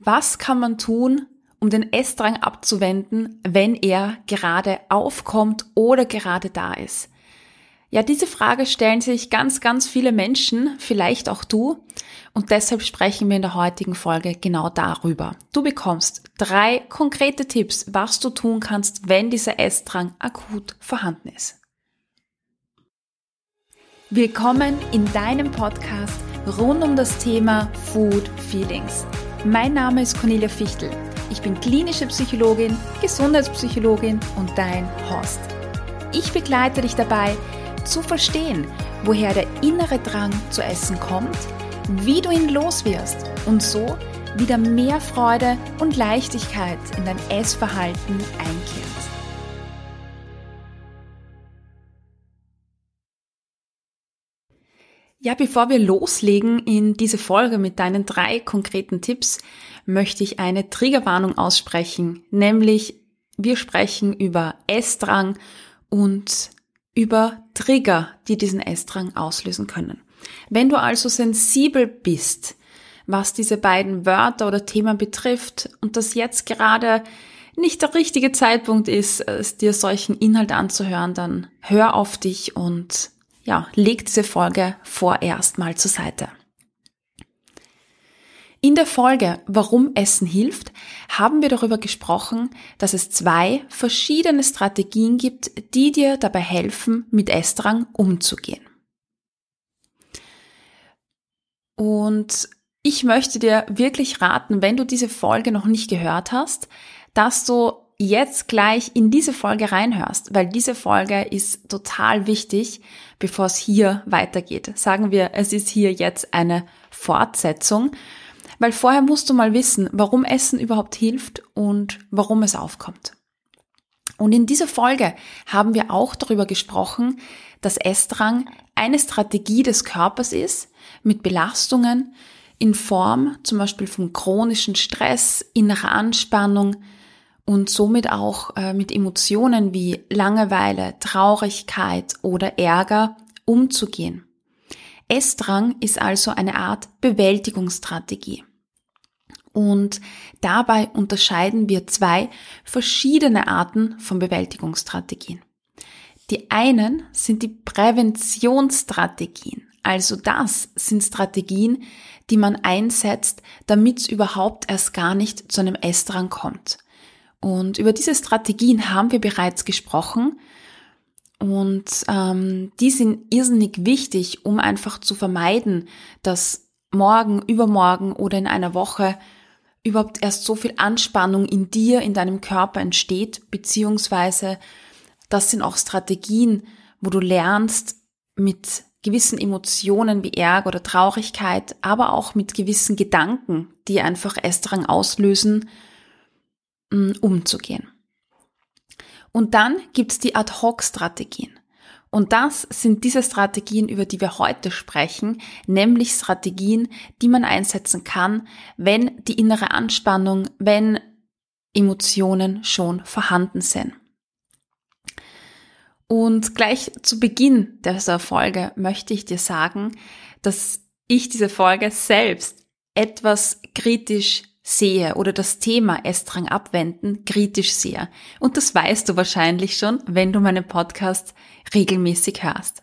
Was kann man tun, um den Essdrang abzuwenden, wenn er gerade aufkommt oder gerade da ist? Ja, diese Frage stellen sich ganz, ganz viele Menschen, vielleicht auch du. Und deshalb sprechen wir in der heutigen Folge genau darüber. Du bekommst drei konkrete Tipps, was du tun kannst, wenn dieser Essdrang akut vorhanden ist. Willkommen in deinem Podcast rund um das Thema Food Feelings. Mein Name ist Cornelia Fichtel. Ich bin klinische Psychologin, Gesundheitspsychologin und dein Host. Ich begleite dich dabei, zu verstehen, woher der innere Drang zu essen kommt, wie du ihn loswirst und so wieder mehr Freude und Leichtigkeit in dein Essverhalten einkehrt. Ja, bevor wir loslegen in diese Folge mit deinen drei konkreten Tipps, möchte ich eine Triggerwarnung aussprechen, nämlich wir sprechen über Essdrang und über Trigger, die diesen Essdrang auslösen können. Wenn du also sensibel bist, was diese beiden Wörter oder Themen betrifft und das jetzt gerade nicht der richtige Zeitpunkt ist, dir solchen Inhalt anzuhören, dann hör auf dich und ja, leg diese Folge vorerst mal zur Seite. In der Folge Warum Essen hilft, haben wir darüber gesprochen, dass es zwei verschiedene Strategien gibt, die dir dabei helfen, mit Essdrang umzugehen. Und ich möchte dir wirklich raten, wenn du diese Folge noch nicht gehört hast, dass du jetzt gleich in diese Folge reinhörst, weil diese Folge ist total wichtig, bevor es hier weitergeht. Sagen wir, es ist hier jetzt eine Fortsetzung, weil vorher musst du mal wissen, warum Essen überhaupt hilft und warum es aufkommt. Und in dieser Folge haben wir auch darüber gesprochen, dass Essdrang eine Strategie des Körpers ist, mit Belastungen in Form zum Beispiel von chronischen Stress, innerer Anspannung, und somit auch äh, mit Emotionen wie Langeweile, Traurigkeit oder Ärger umzugehen. Essdrang ist also eine Art Bewältigungsstrategie. Und dabei unterscheiden wir zwei verschiedene Arten von Bewältigungsstrategien. Die einen sind die Präventionsstrategien. Also das sind Strategien, die man einsetzt, damit es überhaupt erst gar nicht zu einem Essdrang kommt. Und über diese Strategien haben wir bereits gesprochen. Und ähm, die sind irrsinnig wichtig, um einfach zu vermeiden, dass morgen, übermorgen oder in einer Woche überhaupt erst so viel Anspannung in dir, in deinem Körper entsteht, beziehungsweise das sind auch Strategien, wo du lernst, mit gewissen Emotionen wie Ärger oder Traurigkeit, aber auch mit gewissen Gedanken, die einfach Essdrang auslösen, umzugehen. Und dann gibt's die Ad-Hoc-Strategien. Und das sind diese Strategien, über die wir heute sprechen, nämlich Strategien, die man einsetzen kann, wenn die innere Anspannung, wenn Emotionen schon vorhanden sind. Und gleich zu Beginn dieser Folge möchte ich dir sagen, dass ich diese Folge selbst etwas kritisch sehe oder das Thema Essdrang abwenden kritisch sehe. Und das weißt du wahrscheinlich schon, wenn du meinen Podcast regelmäßig hörst.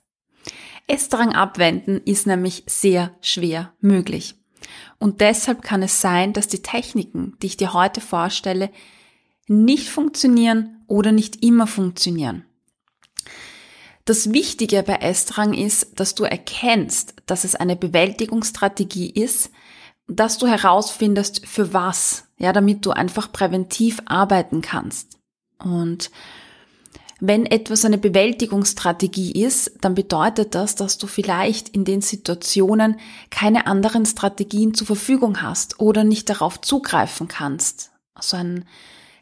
Essdrang abwenden ist nämlich sehr schwer möglich. Und deshalb kann es sein, dass die Techniken, die ich dir heute vorstelle, nicht funktionieren oder nicht immer funktionieren. Das Wichtige bei Essdrang ist, dass du erkennst, dass es eine Bewältigungsstrategie ist, dass du herausfindest, für was, ja, damit du einfach präventiv arbeiten kannst. Und wenn etwas eine Bewältigungsstrategie ist, dann bedeutet das, dass du vielleicht in den Situationen keine anderen Strategien zur Verfügung hast oder nicht darauf zugreifen kannst. Also ein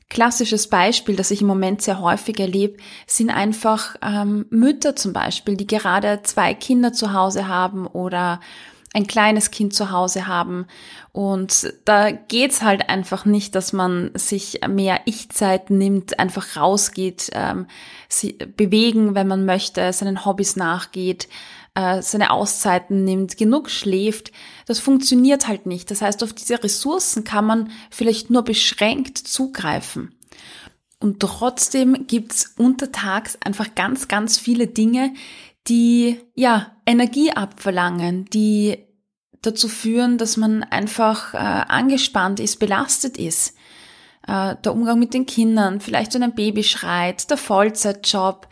klassisches Beispiel, das ich im Moment sehr häufig erlebe, sind einfach ähm, Mütter zum Beispiel, die gerade zwei Kinder zu Hause haben oder ein kleines Kind zu Hause haben. Und da geht's halt einfach nicht, dass man sich mehr Ich-Zeit nimmt, einfach rausgeht, ähm, sie bewegen, wenn man möchte, seinen Hobbys nachgeht, äh, seine Auszeiten nimmt, genug schläft. Das funktioniert halt nicht. Das heißt, auf diese Ressourcen kann man vielleicht nur beschränkt zugreifen. Und trotzdem gibt's untertags einfach ganz, ganz viele Dinge, die ja Energie abverlangen, die dazu führen, dass man einfach äh, angespannt ist, belastet ist. Äh, der Umgang mit den Kindern, vielleicht wenn ein Baby schreit, der Vollzeitjob,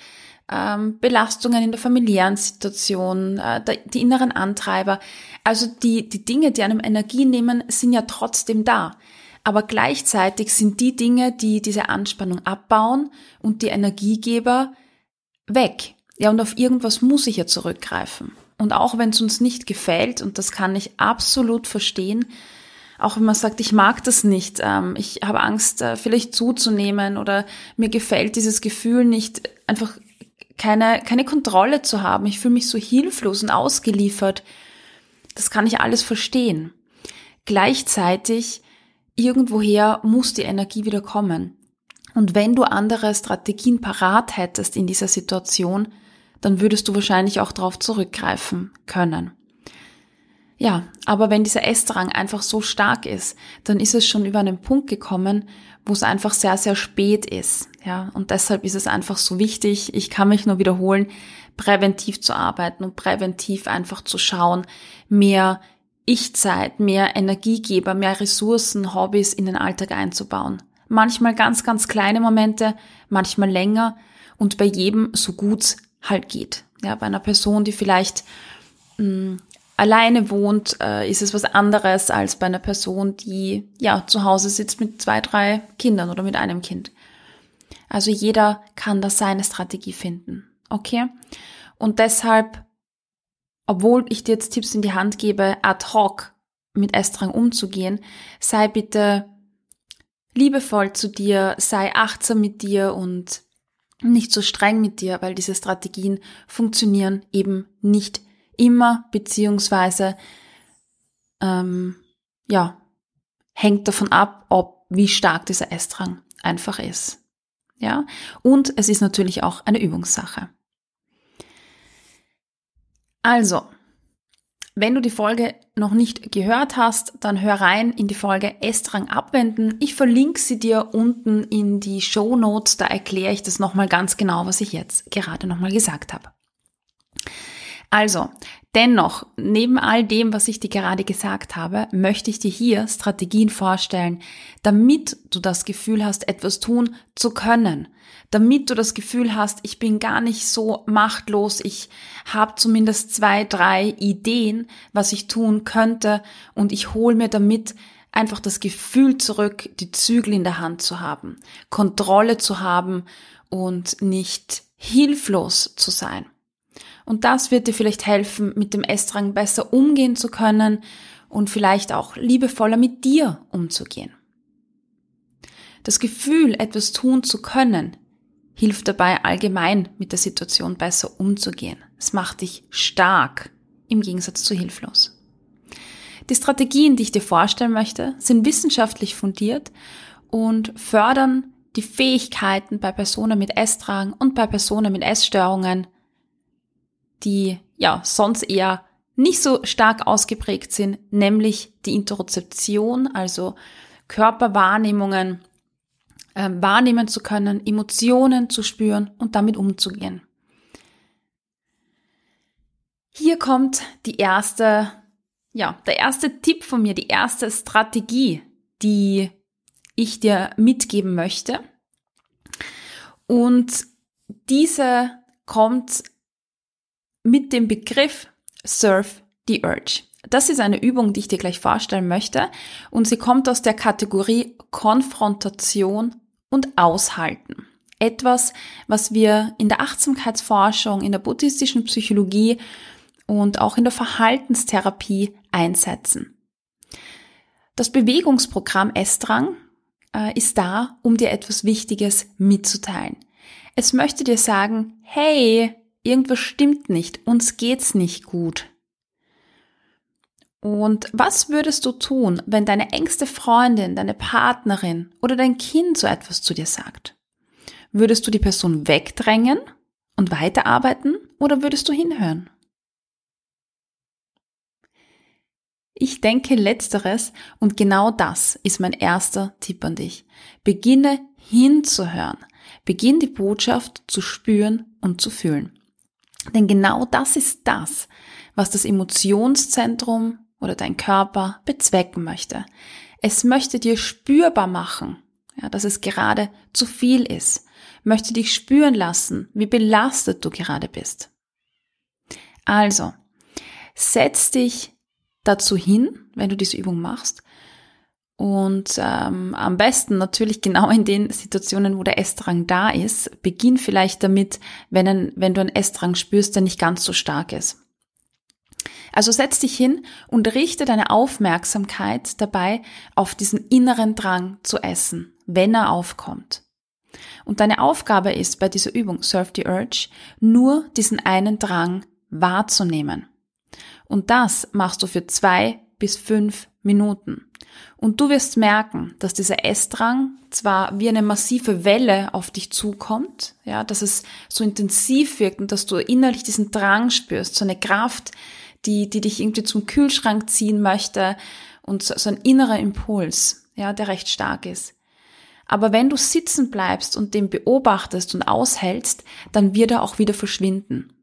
ähm, Belastungen in der familiären Situation, äh, der, die inneren Antreiber. Also die, die Dinge, die einem Energie nehmen, sind ja trotzdem da. Aber gleichzeitig sind die Dinge, die diese Anspannung abbauen und die Energiegeber weg. Ja, und auf irgendwas muss ich ja zurückgreifen. Und auch wenn es uns nicht gefällt, und das kann ich absolut verstehen, auch wenn man sagt, ich mag das nicht, ähm, ich habe Angst, äh, vielleicht zuzunehmen oder mir gefällt dieses Gefühl nicht, einfach keine, keine Kontrolle zu haben. Ich fühle mich so hilflos und ausgeliefert. Das kann ich alles verstehen. Gleichzeitig, irgendwoher muss die Energie wieder kommen. Und wenn du andere Strategien parat hättest in dieser Situation, dann würdest du wahrscheinlich auch darauf zurückgreifen können. Ja, aber wenn dieser Essdrang einfach so stark ist, dann ist es schon über einen Punkt gekommen, wo es einfach sehr, sehr spät ist. Ja, und deshalb ist es einfach so wichtig, ich kann mich nur wiederholen, präventiv zu arbeiten und präventiv einfach zu schauen, mehr Ich-Zeit, mehr Energiegeber, mehr Ressourcen, Hobbys in den Alltag einzubauen. Manchmal ganz, ganz kleine Momente, manchmal länger und bei jedem so gut halt geht. Ja, bei einer Person, die vielleicht mh, hm, alleine wohnt, äh, ist es was anderes als bei einer Person, die ja zu Hause sitzt mit zwei, drei Kindern oder mit einem Kind. Also jeder kann da seine Strategie finden. Okay? Und deshalb, obwohl ich dir jetzt Tipps in die Hand gebe, ad hoc mit Essdrang umzugehen, sei bitte liebevoll zu dir, sei achtsam mit dir und nicht so streng mit dir, weil diese Strategien funktionieren eben nicht immer, beziehungsweise ähm, ja, hängt davon ab, ob wie stark dieser Essdrang einfach ist. Ja, und es ist natürlich auch eine Übungssache. Also, wenn du die Folge noch nicht gehört hast, dann hör rein in die Folge Estrang abwenden. Ich verlinke sie dir unten in die Show Notes, da erkläre ich das nochmal ganz genau, was ich jetzt gerade nochmal gesagt habe. Also, dennoch, neben all dem, was ich dir gerade gesagt habe, möchte ich dir hier Strategien vorstellen, damit du das Gefühl hast, etwas tun zu können, damit du das Gefühl hast, ich bin gar nicht so machtlos, ich habe zumindest zwei, drei Ideen, was ich tun könnte und ich hole mir damit einfach das Gefühl zurück, die Zügel in der Hand zu haben, Kontrolle zu haben und nicht hilflos zu sein. Und das wird dir vielleicht helfen, mit dem Essdrang besser umgehen zu können und vielleicht auch liebevoller mit dir umzugehen. Das Gefühl, etwas tun zu können, hilft dabei allgemein mit der Situation besser umzugehen. Es macht dich stark im Gegensatz zu hilflos. Die Strategien, die ich dir vorstellen möchte, sind wissenschaftlich fundiert und fördern die Fähigkeiten bei Personen mit Essdrang und bei Personen mit Essstörungen, die ja sonst eher nicht so stark ausgeprägt sind, nämlich die Interozeption, also Körperwahrnehmungen äh, wahrnehmen zu können, Emotionen zu spüren und damit umzugehen. Hier kommt die erste, ja, der erste Tipp von mir, die erste Strategie, die ich dir mitgeben möchte. Und diese kommt mit dem Begriff Surf the Urge. Das ist eine Übung, die ich dir gleich vorstellen möchte und sie kommt aus der Kategorie Konfrontation und aushalten. Etwas, was wir in der Achtsamkeitsforschung, in der buddhistischen Psychologie und auch in der Verhaltenstherapie einsetzen. Das Bewegungsprogramm Estrang äh, ist da, um dir etwas Wichtiges mitzuteilen. Es möchte dir sagen, hey, irgendwas stimmt nicht, uns geht's nicht gut. Und was würdest du tun, wenn deine engste Freundin, deine Partnerin oder dein Kind so etwas zu dir sagt? Würdest du die Person wegdrängen und weiterarbeiten oder würdest du hinhören? Ich denke letzteres und genau das ist mein erster Tipp an dich. Beginne hinzuhören. Beginn die Botschaft zu spüren und zu fühlen. Denn genau das ist das, was das Emotionszentrum oder dein Körper bezwecken möchte. Es möchte dir spürbar machen, ja, dass es gerade zu viel ist, möchte dich spüren lassen, wie belastet du gerade bist. Also, setz dich dazu hin, wenn du diese Übung machst. Und ähm, am besten natürlich genau in den Situationen, wo der Essdrang da ist. Beginn vielleicht damit, wenn, ein, wenn du einen Essdrang spürst, der nicht ganz so stark ist. Also setz dich hin und richte deine Aufmerksamkeit dabei auf diesen inneren Drang zu essen, wenn er aufkommt. Und deine Aufgabe ist bei dieser Übung Surf the Urge nur diesen einen Drang wahrzunehmen. Und das machst du für zwei bis fünf Minuten. Und du wirst merken, dass dieser Essdrang zwar wie eine massive Welle auf dich zukommt, ja, dass es so intensiv wirkt und dass du innerlich diesen Drang spürst, so eine Kraft, die, die dich irgendwie zum Kühlschrank ziehen möchte und so, so ein innerer Impuls, ja, der recht stark ist. Aber wenn du sitzen bleibst und den beobachtest und aushältst, dann wird er auch wieder verschwinden.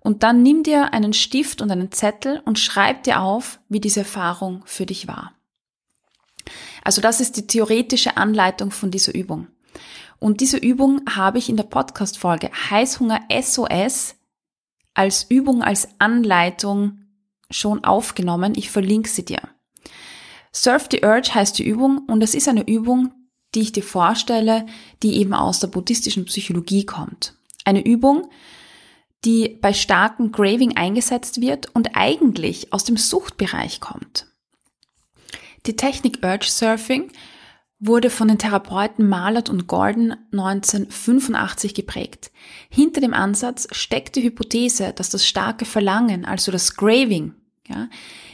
Und dann nimm dir einen Stift und einen Zettel und schreib dir auf, wie diese Erfahrung für dich war. Also das ist die theoretische Anleitung von dieser Übung. Und diese Übung habe ich in der Podcast-Folge Heißhunger SOS als Übung, als Anleitung schon aufgenommen. Ich verlinke sie dir. Surf the Urge heißt die Übung und es ist eine Übung, die ich dir vorstelle, die eben aus der buddhistischen Psychologie kommt. Eine Übung, die bei starkem Graving eingesetzt wird und eigentlich aus dem Suchtbereich kommt. Die Technik Urge Surfing wurde von den Therapeuten Malert und Gordon 1985 geprägt. Hinter dem Ansatz steckt die Hypothese, dass das starke Verlangen, also das Graving, ja,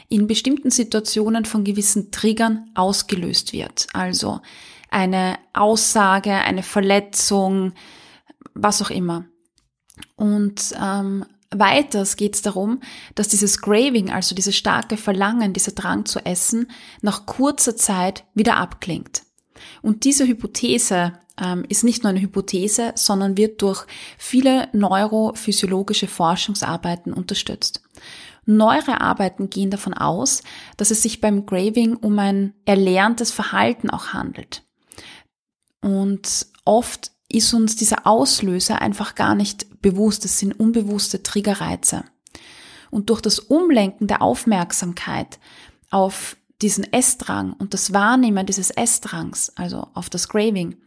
in bestimmten Situationen von gewissen Triggern ausgelöst wird. Also eine Aussage, eine Verletzung, was auch immer. Und ähm, weiters geht es darum, dass dieses Craving, also dieses starke Verlangen, dieser Drang zu essen, nach kurzer Zeit wieder abklingt. Und diese Hypothese ähm, ist nicht nur eine Hypothese, sondern wird durch viele neurophysiologische Forschungsarbeiten unterstützt. Neuere Arbeiten gehen davon aus, dass es sich beim Craving um ein erlerntes Verhalten auch handelt. Und oft ist uns dieser Auslöser einfach gar nicht bewusst. Es sind unbewusste Triggerreize. Und durch das Umlenken der Aufmerksamkeit auf diesen Essdrang und das Wahrnehmen dieses Essdrangs, also auf das Craving,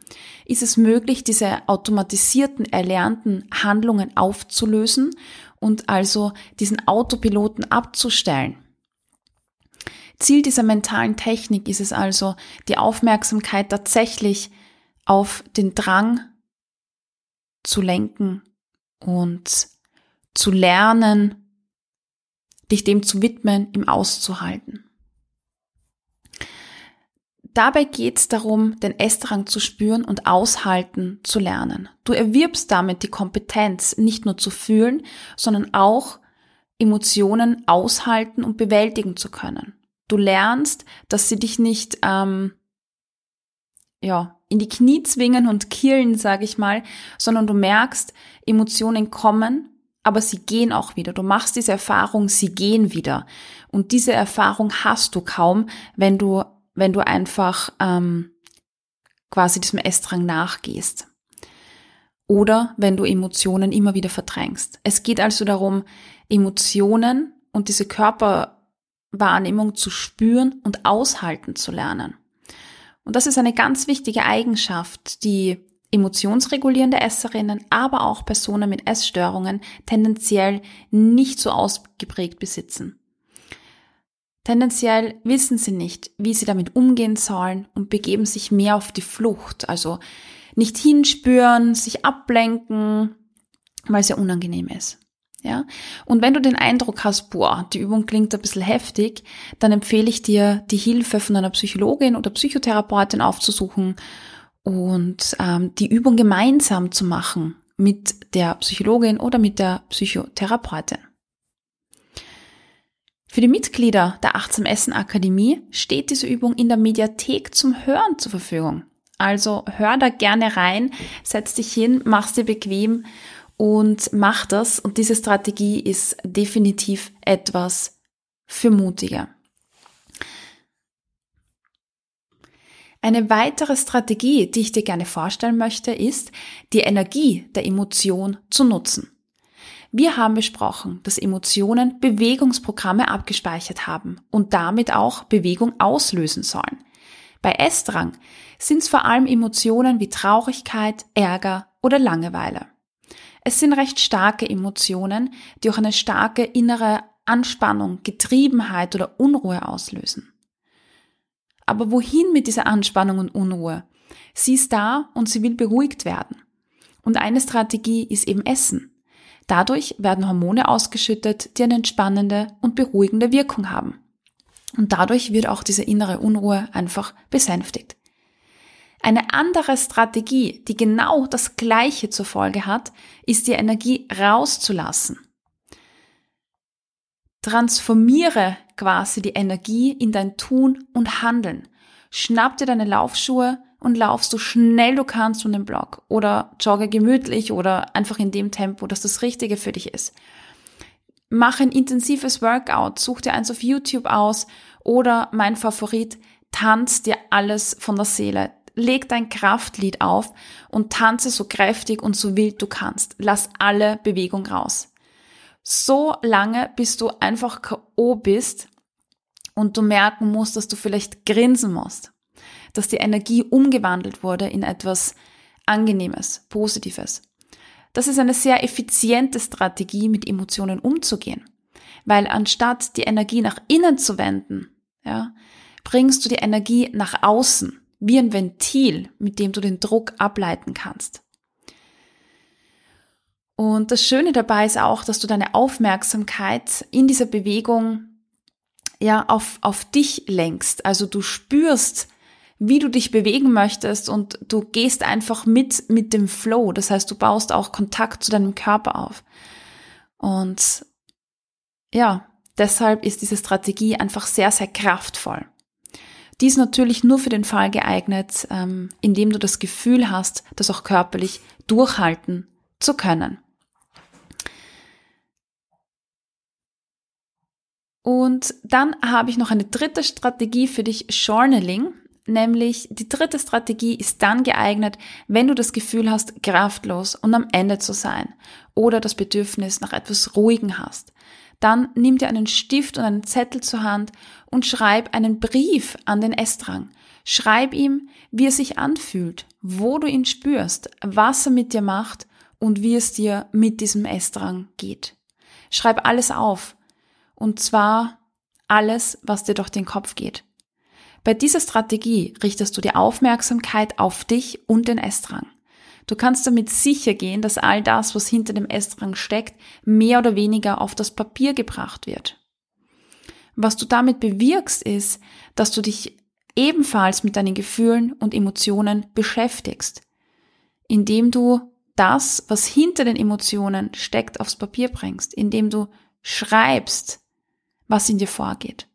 ist es möglich, diese automatisierten, erlernten Handlungen aufzulösen und also diesen Autopiloten abzustellen. Ziel dieser mentalen Technik ist es also, die Aufmerksamkeit tatsächlich auf den Drang zu lenken und zu lernen, dich dem zu widmen, ihm auszuhalten. Dabei geht es darum, den Essdrang zu spüren und aushalten zu lernen. Du erwirbst damit die Kompetenz, nicht nur zu fühlen, sondern auch Emotionen aushalten und bewältigen zu können. Du lernst, dass sie dich nicht ähm, ja, in die Knie zwingen und killen, sage ich mal, sondern du merkst, Emotionen kommen, aber sie gehen auch wieder. Du machst diese Erfahrung, sie gehen wieder. Und diese Erfahrung hast du kaum, wenn du, wenn du einfach ähm, quasi diesem Essdrang nachgehst. Oder wenn du Emotionen immer wieder verdrängst. Es geht also darum, Emotionen und diese Körperwahrnehmung zu spüren und aushalten zu lernen. Und das ist eine ganz wichtige Eigenschaft, die emotionsregulierende Esserinnen, aber auch Personen mit Essstörungen tendenziell nicht so ausgeprägt besitzen. Tendenziell wissen sie nicht, wie sie damit umgehen sollen und begeben sich mehr auf die Flucht, also nicht hinspüren, sich ablenken, weil es ja unangenehm ist. Ja? Und wenn du den Eindruck hast, boah, die Übung klingt ein bisschen heftig, dann empfehle ich dir, die Hilfe von einer Psychologin oder Psychotherapeutin aufzusuchen und ähm, die Übung gemeinsam zu machen mit der Psychologin oder mit der Psychotherapeutin. Für die Mitglieder der Achtsam Essen Akademie steht diese Übung in der Mediathek zum Hören zur Verfügung. Also hör da gerne rein, setz dich hin, mach's dir bequem und mach das. Und diese Strategie ist definitiv etwas für Mutige. Eine weitere Strategie, die ich dir gerne vorstellen möchte, ist, die Energie der Emotion zu nutzen. Wir haben besprochen, dass Emotionen Bewegungsprogramme abgespeichert haben und damit auch Bewegung auslösen sollen. Bei Essdrang sind es vor allem Emotionen wie Traurigkeit, Ärger oder Langeweile. Es sind recht starke Emotionen, die auch eine starke innere Anspannung, Getriebenheit oder Unruhe auslösen. Aber wohin mit dieser Anspannung und Unruhe? Sie ist da und sie will beruhigt werden. Und eine Strategie ist eben Essen. Dadurch werden Hormone ausgeschüttet, die eine entspannende und beruhigende Wirkung haben. Und dadurch wird auch diese innere Unruhe einfach besänftigt. Eine andere Strategie, die genau das Gleiche zur Folge hat, ist die Energie rauszulassen. Transformiere quasi die Energie in dein Tun und Handeln. Schnapp dir deine Laufschuhe und lauf so schnell du kannst um den Block oder jogge gemütlich oder einfach in dem Tempo, dass das Richtige für dich ist. Mach ein intensives Workout, such dir eins auf YouTube aus oder mein Favorit, tanz dir alles von der Seele leg dein Kraftlied auf und tanze so kräftig und so wild du kannst. Lass alle Bewegung raus. So lange, bis du einfach K.O. bist und du merken musst, dass du vielleicht grinsen musst. Dass die Energie umgewandelt wurde in etwas Angenehmes, Positives. Das ist eine sehr effiziente Strategie, mit Emotionen umzugehen. Weil anstatt die Energie nach innen zu wenden, ja, bringst du die Energie nach außen wie ein Ventil, mit dem du den Druck ableiten kannst. Und das Schöne dabei ist auch, dass du deine Aufmerksamkeit in dieser Bewegung ja auf, auf dich lenkst. Also du spürst, wie du dich bewegen möchtest und du gehst einfach mit, mit dem Flow. Das heißt, du baust auch Kontakt zu deinem Körper auf. Und ja, deshalb ist diese Strategie einfach sehr, sehr kraftvoll. Dies natürlich nur für den Fall geeignet, ähm, indem du das Gefühl hast, das auch körperlich durchhalten zu können. Und dann habe ich noch eine dritte Strategie für dich, Journaling. Nämlich die dritte Strategie ist dann geeignet, wenn du das Gefühl hast, kraftlos und am Ende zu sein oder das Bedürfnis nach etwas Ruhigen hast. Dann nimm dir einen Stift und einen Zettel zur Hand und schreib einen Brief an den Estrang. Schreib ihm, wie er sich anfühlt, wo du ihn spürst, was er mit dir macht und wie es dir mit diesem Estrang geht. Schreib alles auf. Und zwar alles, was dir durch den Kopf geht. Bei dieser Strategie richtest du die Aufmerksamkeit auf dich und den Estrang. Du kannst damit sicher gehen, dass all das, was hinter dem Estrang steckt, mehr oder weniger auf das Papier gebracht wird. Was du damit bewirkst, ist, dass du dich ebenfalls mit deinen Gefühlen und Emotionen beschäftigst, indem du das, was hinter den Emotionen steckt, aufs Papier bringst, indem du schreibst, was in dir vorgeht.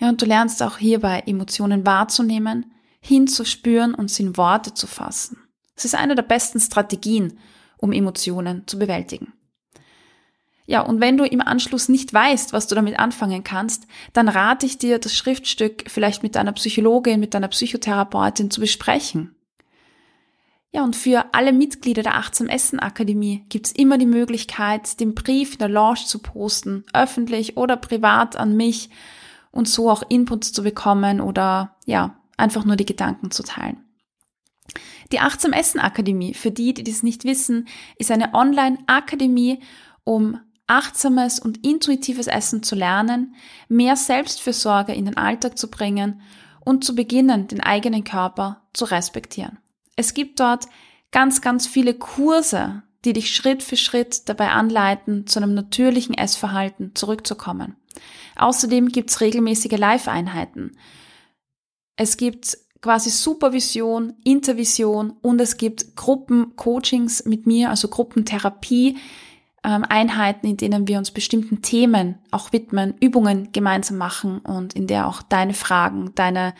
Ja, und du lernst auch hierbei Emotionen wahrzunehmen, hinzuspüren und sie in Worte zu fassen. Es ist eine der besten Strategien, um Emotionen zu bewältigen. Ja, und wenn du im Anschluss nicht weißt, was du damit anfangen kannst, dann rate ich dir, das Schriftstück vielleicht mit deiner Psychologin, mit deiner Psychotherapeutin zu besprechen. Ja, und für alle Mitglieder der Achtsam Essen Akademie gibt's immer die Möglichkeit, den Brief in der Lounge zu posten, öffentlich oder privat an mich und so auch Inputs zu bekommen oder ja, einfach nur die Gedanken zu teilen. Die Achtsam Essen Akademie, für die, die das nicht wissen, ist eine Online-Akademie, um achtsames und intuitives Essen zu lernen, mehr Selbstfürsorge in den Alltag zu bringen und zu beginnen, den eigenen Körper zu respektieren. Es gibt dort ganz, ganz viele Kurse, die dich Schritt für Schritt dabei anleiten, zu einem natürlichen Essverhalten zurückzukommen. Außerdem gibt's regelmäßige Live-Einheiten. Es gibt quasi Supervision, Intervision und es gibt Gruppencoachings mit mir, also Gruppentherapie, ähm, Einheiten, in denen wir uns bestimmten Themen auch widmen, Übungen gemeinsam machen und in der auch deine Fragen, deine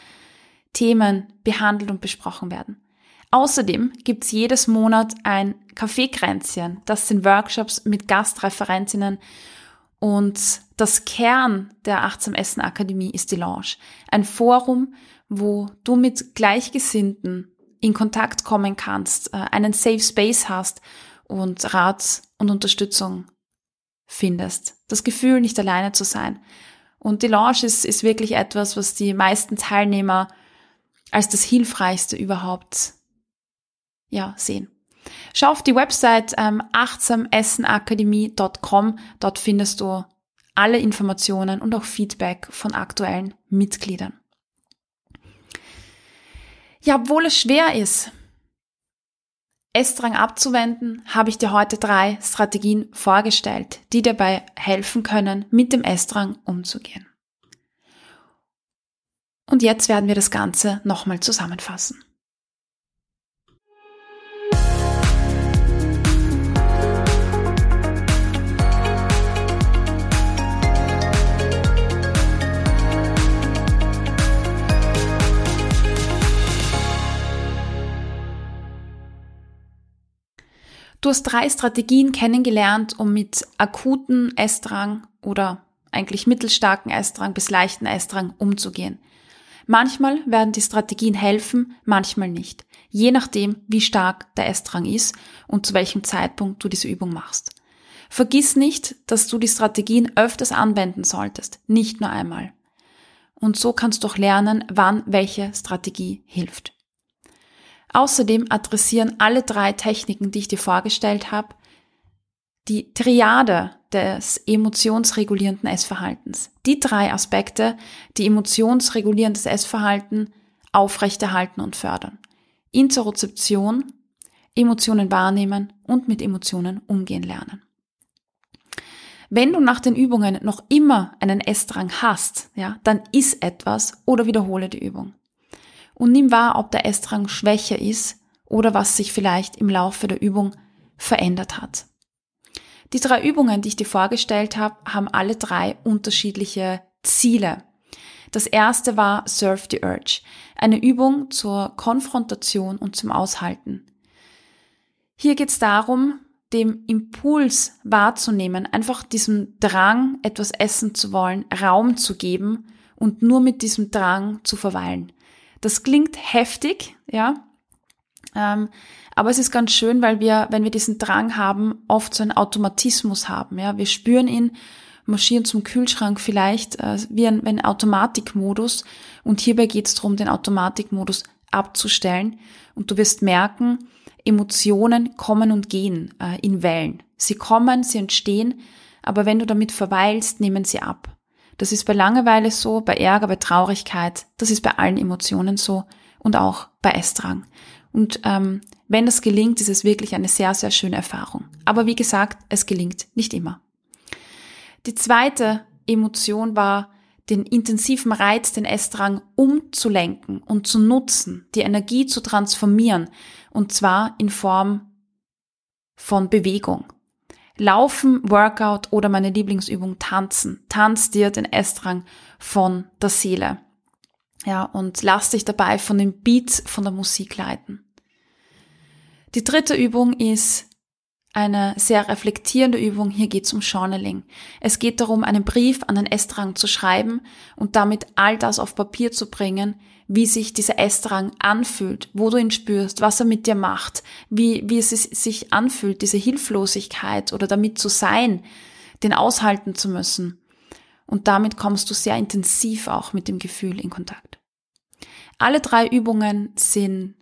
Themen behandelt und besprochen werden. Außerdem gibt's jedes Monat ein Kaffeekränzchen. Das sind Workshops mit Gastreferentinnen und das Kern der Achtsam Essen Akademie ist die Lounge. Ein Forum, wo du mit Gleichgesinnten in Kontakt kommen kannst, äh, einen Safe Space hast und Rat und Unterstützung findest. Das Gefühl, nicht alleine zu sein. Und die Lounge ist, ist wirklich etwas, was die meisten Teilnehmer als das Hilfreichste überhaupt ja, sehen. Schau auf die Website ähm, achtsamessenakademie.com. Dort findest du alle Informationen und auch Feedback von aktuellen Mitgliedern. Ja, obwohl es schwer ist, Essdrang abzuwenden, habe ich dir heute drei Strategien vorgestellt, die dabei helfen können, mit dem Essdrang umzugehen. Und jetzt werden wir das Ganze nochmal zusammenfassen. Du hast drei Strategien kennengelernt, um mit akuten Essdrang oder eigentlich mittelstarken Essdrang bis leichten Essdrang umzugehen. Manchmal werden die Strategien helfen, manchmal nicht. Je nachdem, wie stark der Essdrang ist und zu welchem Zeitpunkt du diese Übung machst. Vergiss nicht, dass du die Strategien öfters anwenden solltest, nicht nur einmal. Und so kannst du auch lernen, wann welche Strategie hilft. Außerdem adressieren alle drei Techniken, die ich dir vorgestellt habe, die Triade des emotionsregulierenden Essverhaltens. Die drei Aspekte, die emotionsregulierendes Essverhalten aufrechterhalten und fördern. Interozeption, Emotionen wahrnehmen und mit Emotionen umgehen lernen. Wenn du nach den Übungen noch immer einen Essdrang hast, ja, dann iss etwas oder wiederhole die Übung und nimm wahr, ob der Essdrang schwächer ist oder was sich vielleicht im Laufe der Übung verändert hat. Die drei Übungen, die ich dir vorgestellt habe, haben alle drei unterschiedliche Ziele. Das erste war Surf the Urge, eine Übung zur Konfrontation und zum Aushalten. Hier geht es darum, dem Impuls wahrzunehmen, einfach diesem Drang, etwas essen zu wollen, Raum zu geben und nur mit diesem Drang zu verweilen. Das klingt heftig, ja. Ähm, aber es ist ganz schön, weil wir, wenn wir diesen Drang haben, oft so einen Automatismus haben. Ja, wir spüren ihn, marschieren zum Kühlschrank vielleicht äh, wie ein, ein Automatikmodus. Und hierbei geht es darum, den Automatikmodus abzustellen. Und du wirst merken, Emotionen kommen und gehen äh, in Wellen. Sie kommen, sie entstehen, aber wenn du damit verweilst, nehmen sie ab. Das ist bei Langeweile so, bei Ärger, bei Traurigkeit, das ist bei allen Emotionen so und auch bei Essdrang. Und ähm, wenn das gelingt, ist es wirklich eine sehr, sehr schöne Erfahrung. Aber wie gesagt, es gelingt nicht immer. Die zweite Emotion war, den intensiven Reiz, den Essdrang umzulenken und zu nutzen, die Energie zu transformieren, und zwar in Form von Bewegung. Laufen, Workout oder meine Lieblingsübung Tanzen. Tanz dir den Estrang von der Seele. Ja, und lass dich dabei von den Beats von der Musik leiten. Die dritte Übung ist eine sehr reflektierende Übung. Hier geht es um Journaling. Es geht darum, einen Brief an den Estrang zu schreiben und damit all das auf Papier zu bringen, wie sich dieser Estrang anfühlt, wo du ihn spürst, was er mit dir macht, wie, wie es sich anfühlt, diese Hilflosigkeit oder damit zu sein, den aushalten zu müssen. Und damit kommst du sehr intensiv auch mit dem Gefühl in Kontakt. Alle drei Übungen sind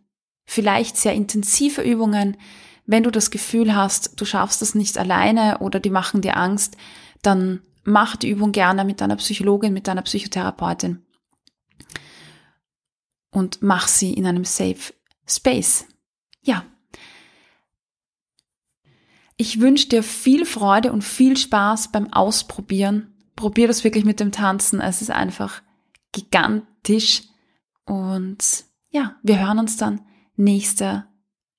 vielleicht sehr intensive Übungen. Wenn du das Gefühl hast, du schaffst das nicht alleine oder die machen dir Angst, dann mach die Übung gerne mit deiner Psychologin, mit deiner Psychotherapeutin und mach sie in einem Safe Space. Ja. Ich wünsche dir viel Freude und viel Spaß beim Ausprobieren. Probier das wirklich mit dem Tanzen. Es ist einfach gigantisch. Und ja, wir hören uns dann nächste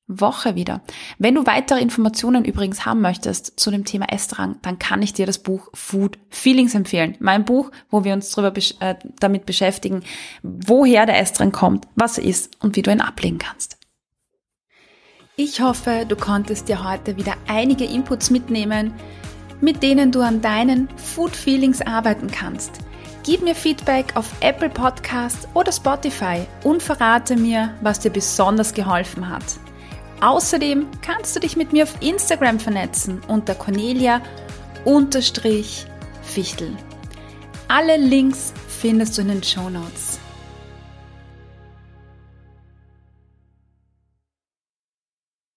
Woche wieder. Wenn du weitere Informationen übrigens haben möchtest zu dem Thema Essdrang, dann kann ich dir das Buch Food Feelings empfehlen. Mein Buch, wo wir uns drüber, äh, damit beschäftigen, woher der Essdrang kommt, was er ist und wie du ihn ablegen kannst. Ich hoffe, du konntest dir heute wieder einige Inputs mitnehmen, mit denen du an deinen Food Feelings arbeiten kannst. Gib mir Feedback auf Apple Podcasts oder Spotify und verrate mir, was dir besonders geholfen hat. Außerdem kannst du dich mit mir auf Instagram vernetzen unter Cornelia-Fichtel. Alle Links findest du in den Show Notes.